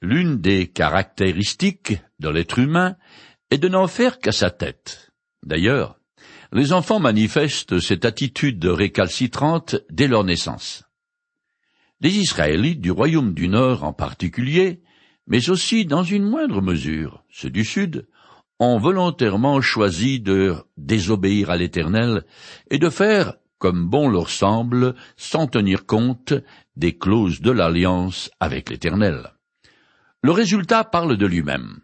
L'une des caractéristiques de l'être humain est de n'en faire qu'à sa tête. D'ailleurs, les enfants manifestent cette attitude récalcitrante dès leur naissance. Les Israélites du royaume du Nord en particulier, mais aussi dans une moindre mesure ceux du Sud, ont volontairement choisi de désobéir à l'Éternel et de faire comme bon leur semble, sans tenir compte des clauses de l'alliance avec l'Éternel. Le résultat parle de lui-même.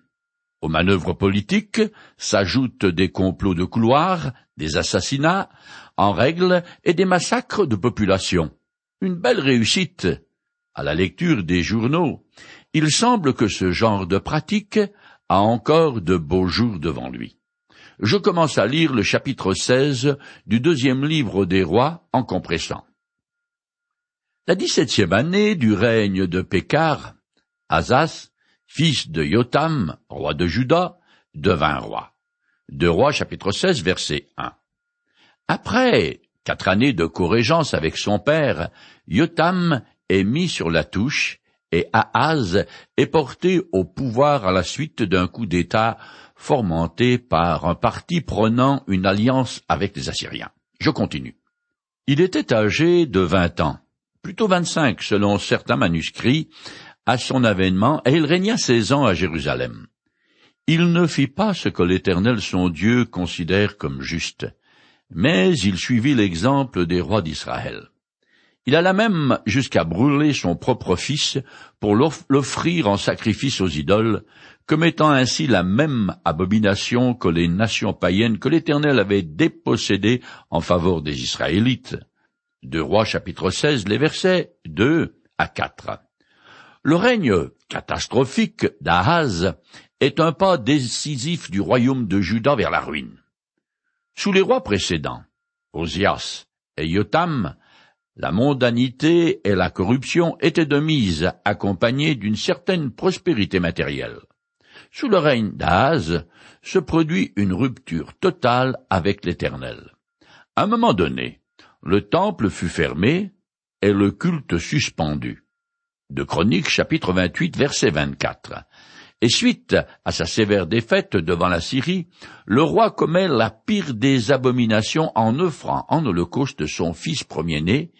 Aux manœuvres politiques s'ajoutent des complots de couloir, des assassinats en règle et des massacres de population. Une belle réussite. À la lecture des journaux, il semble que ce genre de pratique a encore de beaux jours devant lui. Je commence à lire le chapitre 16 du deuxième livre des rois en compressant. La dix-septième année du règne de Pécar, Azas, fils de Yotam, roi de Juda, devint roi. Deux rois chapitre 16 verset 1. Après quatre années de corrégence avec son père, Yotam est mis sur la touche et Ahaz est porté au pouvoir à la suite d'un coup d'État fomenté par un parti prenant une alliance avec les Assyriens. Je continue. Il était âgé de vingt ans, plutôt vingt-cinq selon certains manuscrits, à son avènement, et il régna seize ans à Jérusalem. Il ne fit pas ce que l'Éternel son Dieu considère comme juste, mais il suivit l'exemple des rois d'Israël. Il alla même jusqu'à brûler son propre fils pour l'offrir en sacrifice aux idoles, commettant ainsi la même abomination que les nations païennes que l'Éternel avait dépossédées en faveur des Israélites. De Rois chapitre 16, les versets 2 à 4. Le règne catastrophique d'Ahaz est un pas décisif du royaume de Juda vers la ruine. Sous les rois précédents, Osias et Yotam, la mondanité et la corruption étaient de mise, accompagnées d'une certaine prospérité matérielle. Sous le règne d'Ahaz se produit une rupture totale avec l'Éternel. À un moment donné, le temple fut fermé et le culte suspendu de Chroniques chapitre 28 verset 24. Et suite à sa sévère défaite devant la Syrie, le roi commet la pire des abominations en offrant en holocauste son fils premier-né,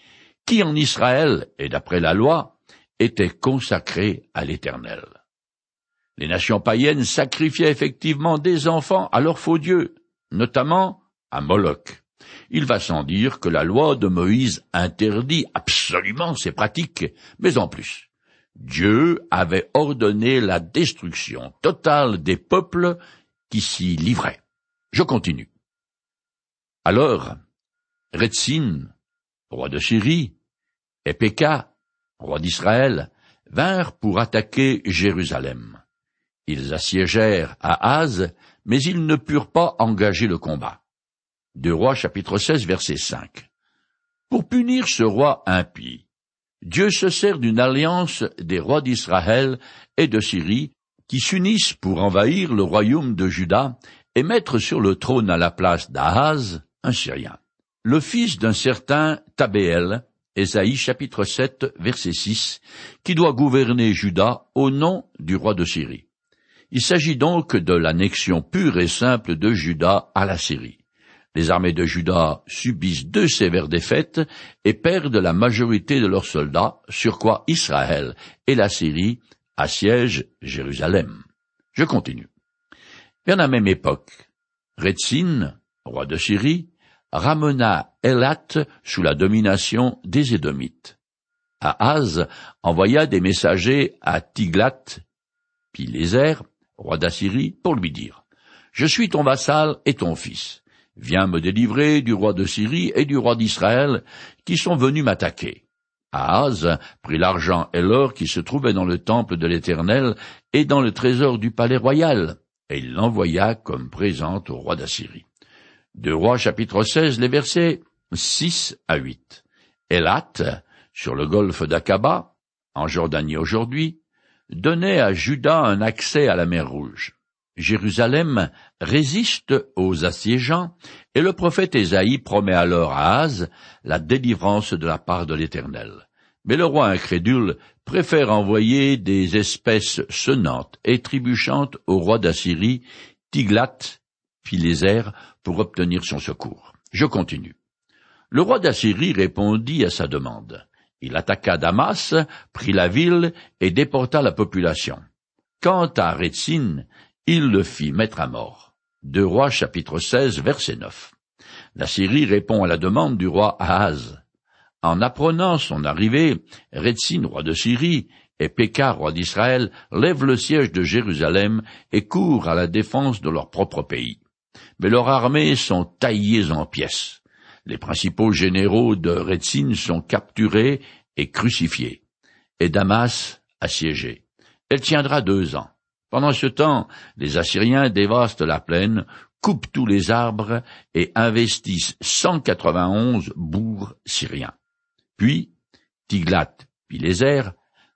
qui en Israël, et d'après la loi, était consacré à l'Éternel. Les nations païennes sacrifiaient effectivement des enfants à leurs faux dieux, notamment à Moloch. Il va sans dire que la loi de Moïse interdit absolument ces pratiques, mais en plus, Dieu avait ordonné la destruction totale des peuples qui s'y livraient. Je continue. Alors, Retzin, roi de Syrie, et Péka, roi d'Israël, vinrent pour attaquer Jérusalem. Ils assiégèrent à Az, mais ils ne purent pas engager le combat. Rois chapitre 16 verset 5. Pour punir ce roi impie, Dieu se sert d'une alliance des rois d'Israël et de Syrie qui s'unissent pour envahir le royaume de Juda et mettre sur le trône à la place d'Ahaz un Syrien. Le fils d'un certain Tabéel, Ésaïe chapitre 7 verset 6, qui doit gouverner Juda au nom du roi de Syrie. Il s'agit donc de l'annexion pure et simple de Juda à la Syrie. Les armées de Juda subissent deux sévères défaites et perdent la majorité de leurs soldats, sur quoi Israël et la Syrie assiègent Jérusalem. Je continue. Vers la même époque, Retzin, roi de Syrie, ramena Elat sous la domination des Édomites. Ahaz envoya des messagers à Tiglat, Pileser, roi d'Assyrie, pour lui dire Je suis ton vassal et ton fils. Viens me délivrer du roi de Syrie et du roi d'Israël, qui sont venus m'attaquer. Ahaz prit l'argent et l'or qui se trouvaient dans le temple de l'Éternel et dans le trésor du palais royal, et il l'envoya comme présent au roi d'Assyrie. De Rois chapitre 16, les versets 6 à 8. Elat, sur le golfe d'Aqaba, en Jordanie aujourd'hui, donnait à Juda un accès à la mer Rouge. Jérusalem résiste aux assiégeants, et le prophète Ésaïe promet alors à Az la délivrance de la part de l'Éternel. Mais le roi incrédule préfère envoyer des espèces sonnantes et trébuchantes au roi d'Assyrie, Tiglath-Pileser, pour obtenir son secours. Je continue. Le roi d'Assyrie répondit à sa demande. Il attaqua Damas, prit la ville et déporta la population. Quant à Rétzin, il le fit mettre à mort. Deux rois chapitre 16 verset 9. La Syrie répond à la demande du roi Ahaz. En apprenant son arrivée, Rétzin, roi de Syrie, et Péka, roi d'Israël, lèvent le siège de Jérusalem et courent à la défense de leur propre pays. Mais leurs armées sont taillées en pièces. Les principaux généraux de Rétzin sont capturés et crucifiés, et Damas assiégé. Elle tiendra deux ans. Pendant ce temps, les Assyriens dévastent la plaine, coupent tous les arbres et investissent 191 bourgs syriens. Puis, Tiglath-Pileser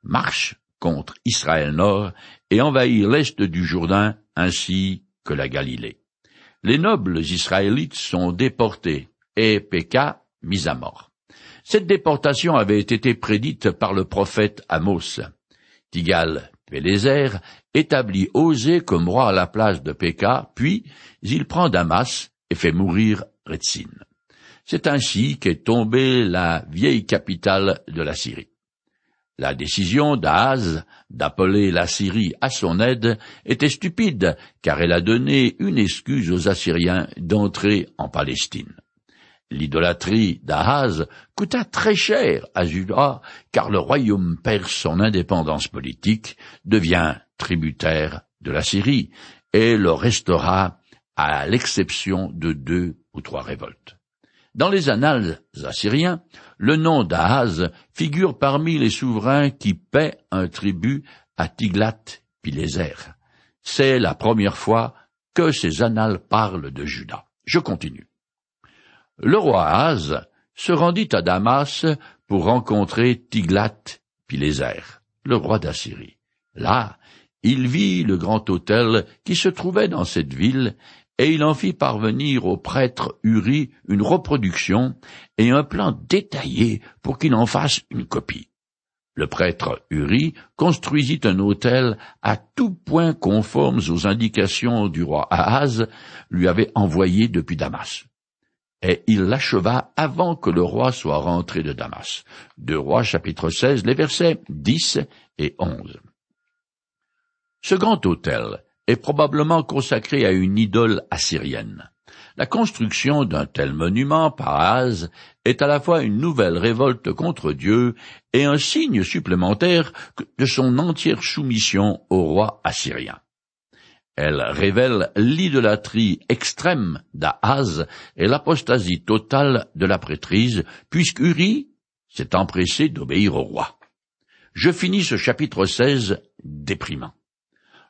marche contre Israël Nord et envahit l'est du Jourdain ainsi que la Galilée. Les nobles israélites sont déportés et Péka mis à mort. Cette déportation avait été prédite par le prophète Amos. Tigal Pélézer établit Osée comme roi à la place de Péka, puis il prend Damas et fait mourir Retzin. C'est ainsi qu'est tombée la vieille capitale de la Syrie. La décision d'Ahaz d'appeler la Syrie à son aide était stupide, car elle a donné une excuse aux Assyriens d'entrer en Palestine. L'idolâtrie d'Ahaz coûta très cher à Juda, car le royaume perd son indépendance politique, devient tributaire de la Syrie, et le restera à l'exception de deux ou trois révoltes. Dans les annales assyriens, le nom d'Ahaz figure parmi les souverains qui paient un tribut à Tiglath-Pileser. C'est la première fois que ces annales parlent de Juda. Je continue. Le roi Ahaz se rendit à Damas pour rencontrer Tiglath-Pileser, le roi d'Assyrie. Là, il vit le grand hôtel qui se trouvait dans cette ville et il en fit parvenir au prêtre Uri une reproduction et un plan détaillé pour qu'il en fasse une copie. Le prêtre Uri construisit un hôtel à tout point conformes aux indications du roi Ahaz lui avait envoyé depuis Damas. Et il l'acheva avant que le roi soit rentré de Damas. Deux rois chapitre 16, les versets 10 et 11. Ce grand hôtel est probablement consacré à une idole assyrienne. La construction d'un tel monument par Az est à la fois une nouvelle révolte contre Dieu et un signe supplémentaire de son entière soumission au roi assyrien. Elle révèle l'idolâtrie extrême d'Ahaz et l'apostasie totale de la prêtrise, puisque Uri s'est empressé d'obéir au roi. Je finis ce chapitre 16 déprimant.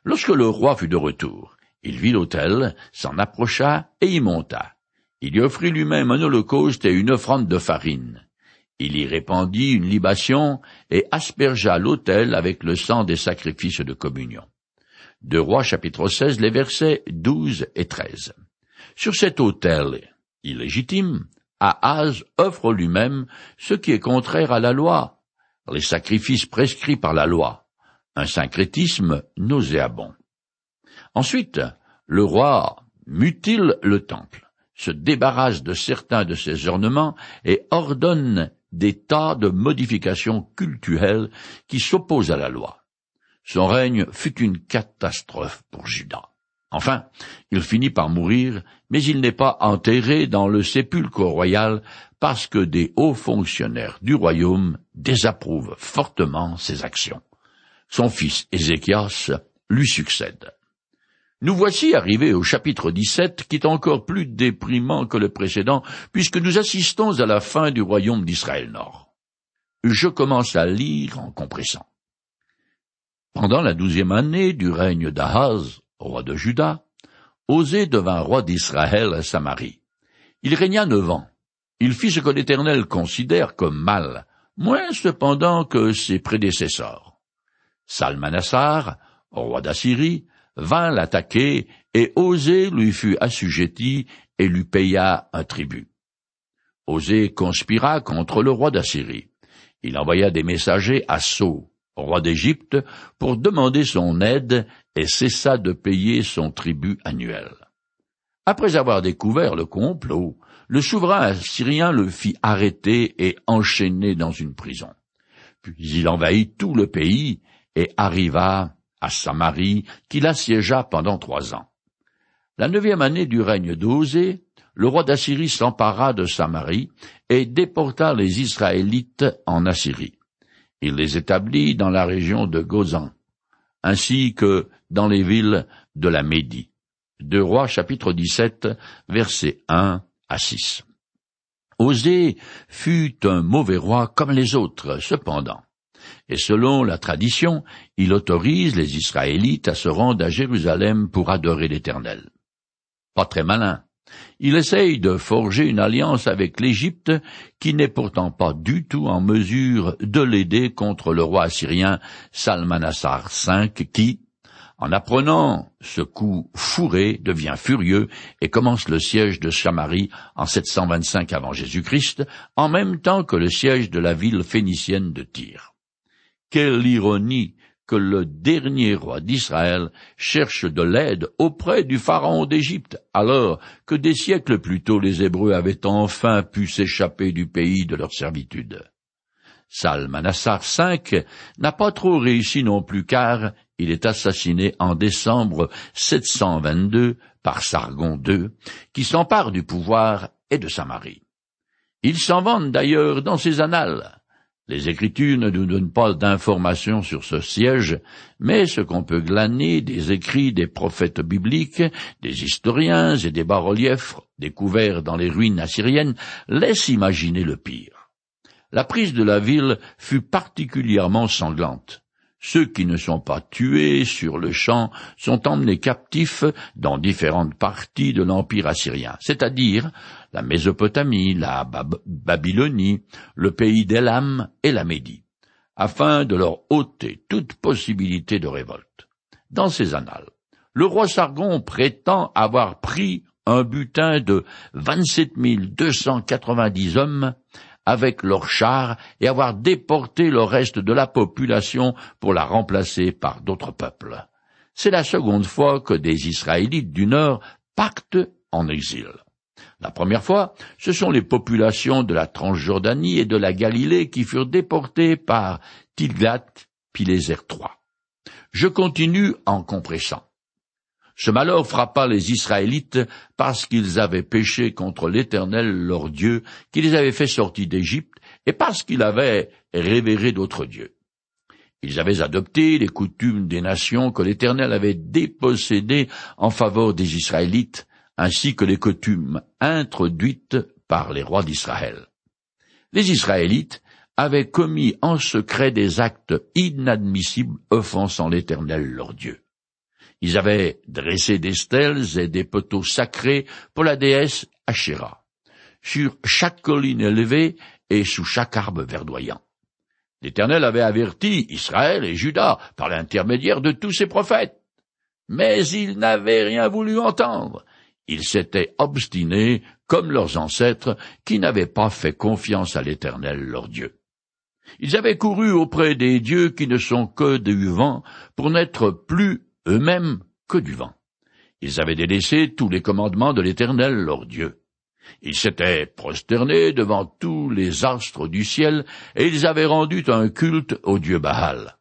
Lorsque le roi fut de retour, il vit l'autel, s'en approcha et y monta. Il y offrit lui-même un holocauste et une offrande de farine. Il y répandit une libation et aspergea l'autel avec le sang des sacrifices de communion. De Rois chapitre 16, les versets 12 et 13. Sur cet autel illégitime, Ahaz offre lui-même ce qui est contraire à la loi, les sacrifices prescrits par la loi un syncrétisme nauséabond. Ensuite, le roi mutile le temple, se débarrasse de certains de ses ornements et ordonne des tas de modifications cultuelles qui s'opposent à la loi. Son règne fut une catastrophe pour Judas. Enfin, il finit par mourir, mais il n'est pas enterré dans le sépulcre royal parce que des hauts fonctionnaires du royaume désapprouvent fortement ses actions son fils Ézéchias lui succède. Nous voici arrivés au chapitre 17 qui est encore plus déprimant que le précédent puisque nous assistons à la fin du royaume d'Israël Nord. Je commence à lire en compressant. Pendant la douzième année du règne d'Ahaz, roi de Juda, Osée devint roi d'Israël à Samarie. Il régna neuf ans. Il fit ce que l'Éternel considère comme mal, moins cependant que ses prédécesseurs. Salmanassar, roi d'Assyrie, vint l'attaquer, et Osée lui fut assujetti et lui paya un tribut. Osée conspira contre le roi d'Assyrie. Il envoya des messagers à Sceaux, roi d'Égypte, pour demander son aide et cessa de payer son tribut annuel. Après avoir découvert le complot, le souverain assyrien le fit arrêter et enchaîner dans une prison. Puis il envahit tout le pays et arriva à Samarie, qu'il assiégea pendant trois ans. La neuvième année du règne d'Osée, le roi d'Assyrie s'empara de Samarie et déporta les Israélites en Assyrie. Il les établit dans la région de Gozan, ainsi que dans les villes de la Médie. Deux rois chapitre 17 versets 1 à 6. Osée fut un mauvais roi comme les autres, cependant. Et selon la tradition, il autorise les Israélites à se rendre à Jérusalem pour adorer l'Éternel. Pas très malin. Il essaye de forger une alliance avec l'Égypte, qui n'est pourtant pas du tout en mesure de l'aider contre le roi assyrien Salmanassar V, qui, en apprenant ce coup fourré, devient furieux et commence le siège de Samarie en 725 avant Jésus-Christ, en même temps que le siège de la ville phénicienne de Tyr. Quelle ironie que le dernier roi d'Israël cherche de l'aide auprès du pharaon d'Égypte, alors que des siècles plus tôt les Hébreux avaient enfin pu s'échapper du pays de leur servitude. Salmanassar V n'a pas trop réussi non plus car il est assassiné en décembre 722 par Sargon II, qui s'empare du pouvoir et de Samarie. Il s'en vante d'ailleurs dans ses annales. Les Écritures ne nous donnent pas d'informations sur ce siège, mais ce qu'on peut glaner des écrits des prophètes bibliques, des historiens et des bas-reliefs découverts dans les ruines assyriennes laisse imaginer le pire. La prise de la ville fut particulièrement sanglante. Ceux qui ne sont pas tués sur le champ sont emmenés captifs dans différentes parties de l'Empire assyrien, c'est-à-dire la Mésopotamie, la Babylonie, le pays d'Elam et la Médie, afin de leur ôter toute possibilité de révolte. Dans ces annales, le roi Sargon prétend avoir pris un butin de vingt-sept mille deux cent quatre-vingt-dix hommes avec leurs chars et avoir déporté le reste de la population pour la remplacer par d'autres peuples. C'est la seconde fois que des Israélites du Nord pactent en exil. La première fois, ce sont les populations de la Transjordanie et de la Galilée qui furent déportées par Tilgat-Pileser III. Je continue en compressant. Ce malheur frappa les Israélites parce qu'ils avaient péché contre l'Éternel leur Dieu, qui les avait fait sortir d'Égypte, et parce qu'ils avaient révéré d'autres dieux. Ils avaient adopté les coutumes des nations que l'Éternel avait dépossédées en faveur des Israélites, ainsi que les coutumes introduites par les rois d'Israël. Les Israélites avaient commis en secret des actes inadmissibles offensant l'Éternel leur Dieu. Ils avaient dressé des stèles et des poteaux sacrés pour la déesse Asherah, sur chaque colline élevée et sous chaque arbre verdoyant. L'Éternel avait averti Israël et Juda par l'intermédiaire de tous ses prophètes. Mais ils n'avaient rien voulu entendre. Ils s'étaient obstinés comme leurs ancêtres qui n'avaient pas fait confiance à l'Éternel leur Dieu. Ils avaient couru auprès des dieux qui ne sont que du vent pour n'être plus eux-mêmes que du vent. Ils avaient délaissé tous les commandements de l'Éternel leur Dieu. Ils s'étaient prosternés devant tous les astres du ciel, et ils avaient rendu un culte au dieu Baal.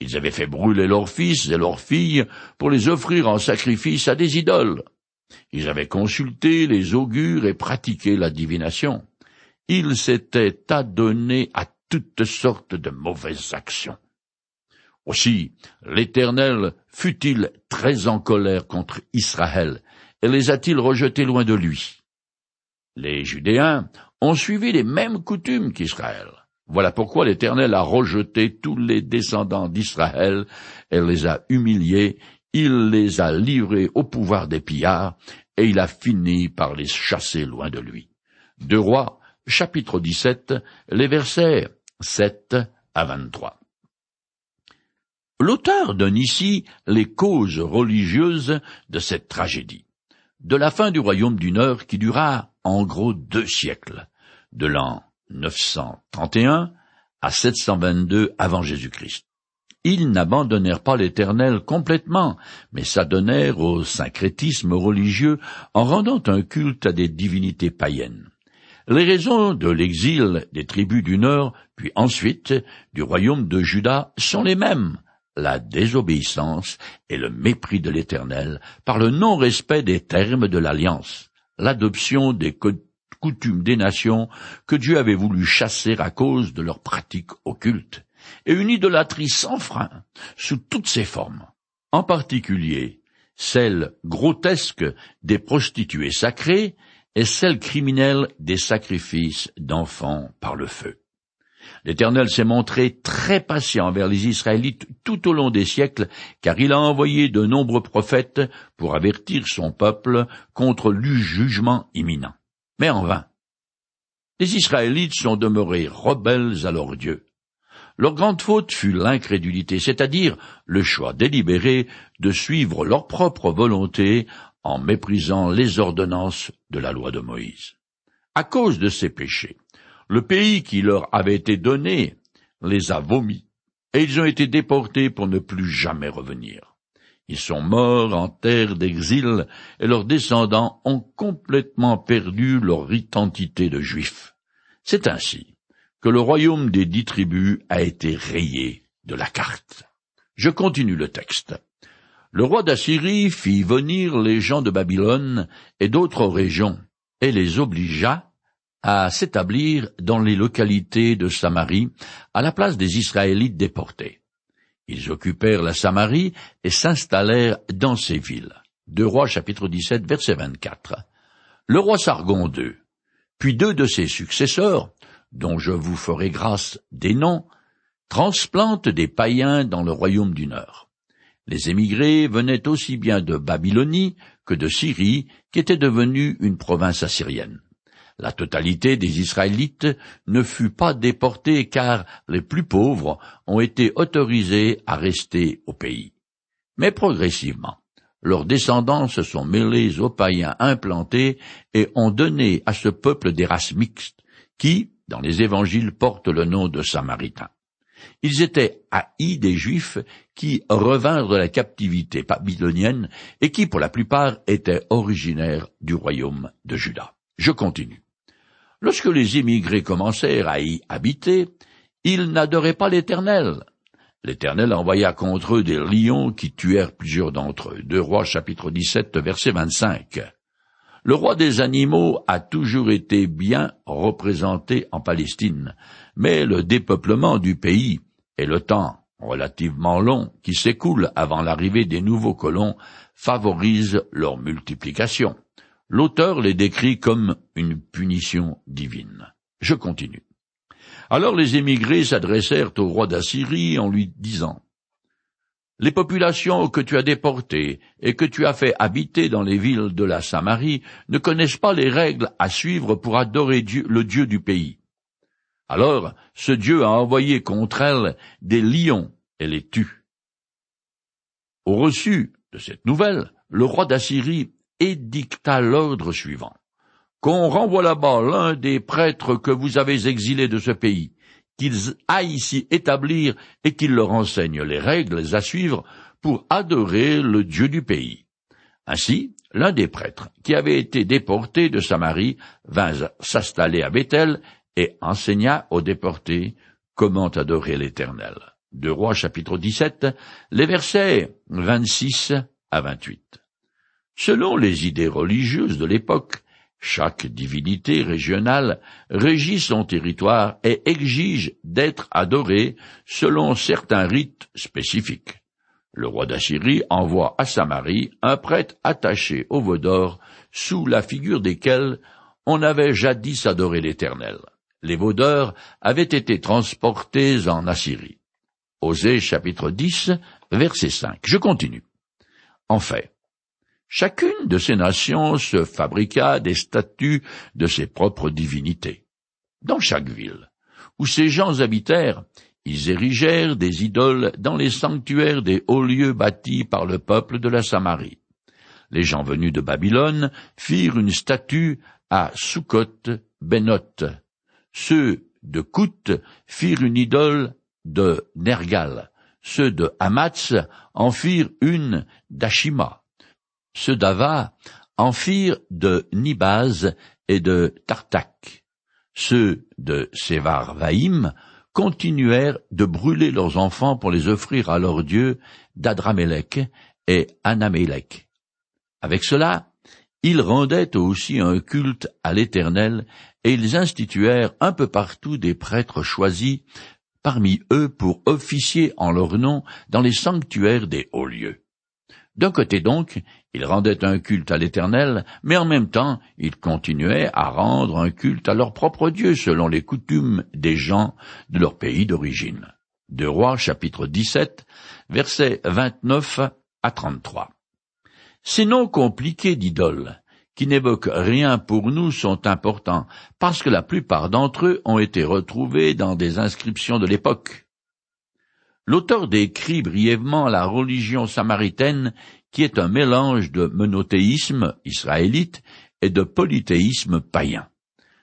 Ils avaient fait brûler leurs fils et leurs filles pour les offrir en sacrifice à des idoles. Ils avaient consulté les augures et pratiqué la divination. Ils s'étaient adonnés à toutes sortes de mauvaises actions. Aussi, l'Éternel fut-il très en colère contre Israël, et les a-t-il rejetés loin de lui? Les Judéens ont suivi les mêmes coutumes qu'Israël. Voilà pourquoi l'Éternel a rejeté tous les descendants d'Israël et les a humiliés, il les a livrés au pouvoir des pillards, et il a fini par les chasser loin de lui. Deux Rois, chapitre 17, les versets 7 à 23. L'auteur donne ici les causes religieuses de cette tragédie, de la fin du royaume du Nord qui dura en gros deux siècles, de l'an 931 à 722 avant Jésus-Christ. ils n'abandonnèrent pas l'Éternel complètement, mais s'adonnèrent au syncrétisme religieux en rendant un culte à des divinités païennes. Les raisons de l'exil des tribus du Nord, puis ensuite du royaume de Juda, sont les mêmes la désobéissance et le mépris de l'Éternel par le non-respect des termes de l'alliance, l'adoption des coutumes des nations que Dieu avait voulu chasser à cause de leurs pratiques occultes, et une idolâtrie sans frein, sous toutes ses formes, en particulier celle grotesque des prostituées sacrées et celle criminelle des sacrifices d'enfants par le feu. L'Éternel s'est montré très patient envers les Israélites tout au long des siècles, car il a envoyé de nombreux prophètes pour avertir son peuple contre le jugement imminent. Mais en vain. Les Israélites sont demeurés rebelles à leur Dieu. Leur grande faute fut l'incrédulité, c'est-à-dire le choix délibéré de suivre leur propre volonté en méprisant les ordonnances de la loi de Moïse. À cause de ces péchés, le pays qui leur avait été donné les a vomis, et ils ont été déportés pour ne plus jamais revenir. Ils sont morts en terre d'exil, et leurs descendants ont complètement perdu leur identité de juifs. C'est ainsi que le royaume des dix tribus a été rayé de la carte. Je continue le texte. Le roi d'Assyrie fit venir les gens de Babylone et d'autres régions, et les obligea à s'établir dans les localités de Samarie à la place des Israélites déportés. Ils occupèrent la Samarie et s'installèrent dans ces villes. Deux rois chapitre 17 verset 24. Le roi Sargon II, puis deux de ses successeurs, dont je vous ferai grâce des noms, transplante des païens dans le royaume du Nord. Les émigrés venaient aussi bien de Babylonie que de Syrie, qui était devenue une province assyrienne. La totalité des Israélites ne fut pas déportée car les plus pauvres ont été autorisés à rester au pays. Mais progressivement, leurs descendants se sont mêlés aux païens implantés et ont donné à ce peuple des races mixtes qui, dans les évangiles portent le nom de Samaritains. Ils étaient haïs des Juifs qui revinrent de la captivité babylonienne et qui, pour la plupart, étaient originaires du royaume de Juda. Je continue. Lorsque les immigrés commencèrent à y habiter, ils n'adoraient pas l'Éternel. L'Éternel envoya contre eux des lions qui tuèrent plusieurs d'entre eux. Deux Rois chapitre 17 verset 25. Le roi des animaux a toujours été bien représenté en Palestine, mais le dépeuplement du pays et le temps relativement long qui s'écoule avant l'arrivée des nouveaux colons favorisent leur multiplication. L'auteur les décrit comme une punition divine. Je continue. Alors les émigrés s'adressèrent au roi d'Assyrie en lui disant les populations que tu as déportées et que tu as fait habiter dans les villes de la Samarie ne connaissent pas les règles à suivre pour adorer le Dieu du pays. Alors ce Dieu a envoyé contre elles des lions et les tue. Au reçu de cette nouvelle, le roi d'Assyrie édicta l'ordre suivant. Qu'on renvoie là-bas l'un des prêtres que vous avez exilés de ce pays, qu'ils aillent ici établir et qu'ils leur enseignent les règles à suivre pour adorer le Dieu du pays. Ainsi, l'un des prêtres, qui avait été déporté de Samarie, vint s'installer à Bethel et enseigna aux déportés comment adorer l'Éternel. Deux Rois chapitre 17, les versets 26 à 28. Selon les idées religieuses de l'époque, chaque divinité régionale régit son territoire et exige d'être adoré selon certains rites spécifiques. Le roi d'Assyrie envoie à Samarie un prêtre attaché au veau sous la figure desquels on avait jadis adoré l'Éternel. Les veaux avaient été transportés en Assyrie. Osée chapitre 10, verset 5. Je continue. En fait, Chacune de ces nations se fabriqua des statues de ses propres divinités. Dans chaque ville où ces gens habitèrent, ils érigèrent des idoles dans les sanctuaires des hauts lieux bâtis par le peuple de la Samarie. Les gens venus de Babylone firent une statue à Sukkot Benoth. Ceux de Kout firent une idole de Nergal. ceux de Hamatz en firent une d'Ashima, ceux d'Ava en firent de Nibaz et de Tartak, ceux de Sevar-Vaïm continuèrent de brûler leurs enfants pour les offrir à leurs dieux d'Adramélec et Anamélec. Avec cela, ils rendaient aussi un culte à l'Éternel, et ils instituèrent un peu partout des prêtres choisis parmi eux pour officier en leur nom dans les sanctuaires des hauts lieux. D'un côté donc, ils rendaient un culte à l'Éternel, mais en même temps, ils continuaient à rendre un culte à leur propre Dieu selon les coutumes des gens de leur pays d'origine. De Rois chapitre 17, versets 29 à 33. Ces noms compliqués d'idoles, qui n'évoquent rien pour nous, sont importants, parce que la plupart d'entre eux ont été retrouvés dans des inscriptions de l'époque. L'auteur décrit brièvement la religion samaritaine qui est un mélange de monothéisme israélite et de polythéisme païen.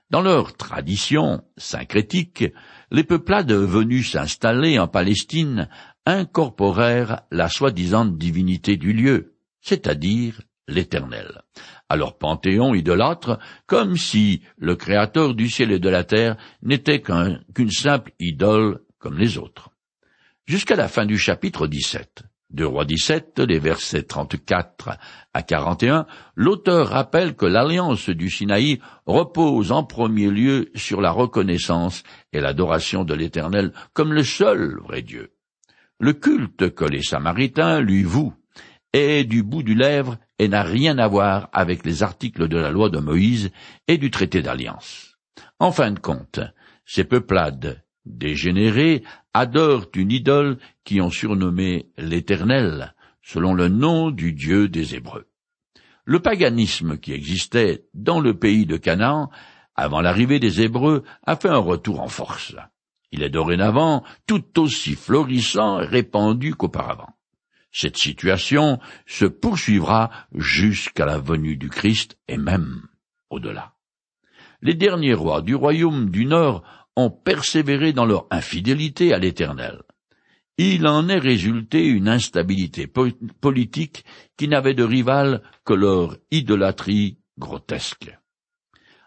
Dans leur tradition syncrétique, les peuplades venus s'installer en Palestine incorporèrent la soi-disant divinité du lieu, c'est-à-dire l'Éternel, à leur panthéon idolâtre, comme si le Créateur du ciel et de la terre n'était qu'une simple idole comme les autres. Jusqu'à la fin du chapitre 17, de Roi 17, les versets 34 à 41, l'auteur rappelle que l'alliance du Sinaï repose en premier lieu sur la reconnaissance et l'adoration de l'Éternel comme le seul vrai Dieu. Le culte que les Samaritains lui vouent est du bout du lèvre et n'a rien à voir avec les articles de la loi de Moïse et du traité d'alliance. En fin de compte, ces peuplades dégénérés adorent une idole qui ont surnommé l'Éternel, selon le nom du Dieu des Hébreux. Le paganisme qui existait dans le pays de Canaan avant l'arrivée des Hébreux a fait un retour en force. Il est dorénavant tout aussi florissant et répandu qu'auparavant. Cette situation se poursuivra jusqu'à la venue du Christ et même au-delà. Les derniers rois du royaume du Nord ont persévéré dans leur infidélité à l'Éternel. Il en est résulté une instabilité politique qui n'avait de rival que leur idolâtrie grotesque.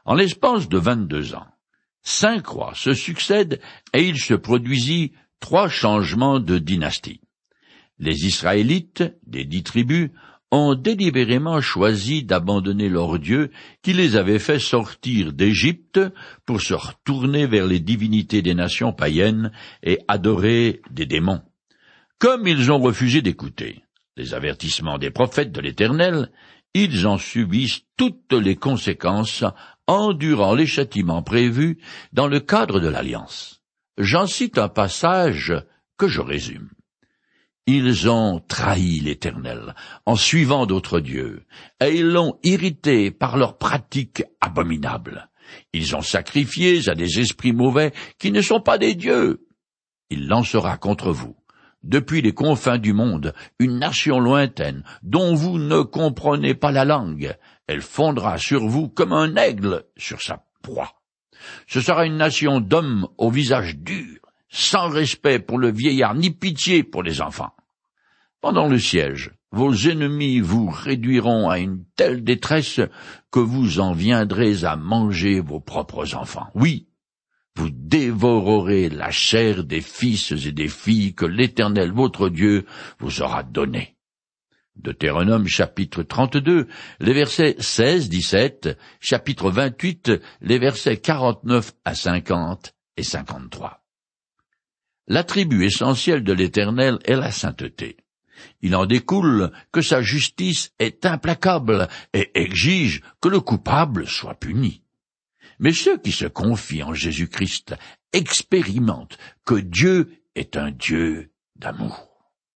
En l'espace de vingt-deux ans, cinq rois se succèdent et il se produisit trois changements de dynastie. Les Israélites, des dix tribus, ont délibérément choisi d'abandonner leur Dieu qui les avait fait sortir d'Égypte pour se retourner vers les divinités des nations païennes et adorer des démons. Comme ils ont refusé d'écouter les avertissements des prophètes de l'Éternel, ils en subissent toutes les conséquences, endurant les châtiments prévus dans le cadre de l'Alliance. J'en cite un passage que je résume. Ils ont trahi l'Éternel en suivant d'autres dieux, et ils l'ont irrité par leurs pratiques abominables. Ils ont sacrifié à des esprits mauvais qui ne sont pas des dieux. Il lancera contre vous, depuis les confins du monde, une nation lointaine dont vous ne comprenez pas la langue. Elle fondra sur vous comme un aigle sur sa proie. Ce sera une nation d'hommes au visage dur, sans respect pour le vieillard ni pitié pour les enfants. Pendant le siège, vos ennemis vous réduiront à une telle détresse que vous en viendrez à manger vos propres enfants. Oui, vous dévorerez la chair des fils et des filles que l'Éternel votre Dieu vous aura donnés. Deutéronome chapitre 32, les versets 16, 17, chapitre 28, les versets 49 à 50 et 53. L'attribut essentiel de l'Éternel est la sainteté. Il en découle que sa justice est implacable et exige que le coupable soit puni. Mais ceux qui se confient en Jésus-Christ expérimentent que Dieu est un Dieu d'amour.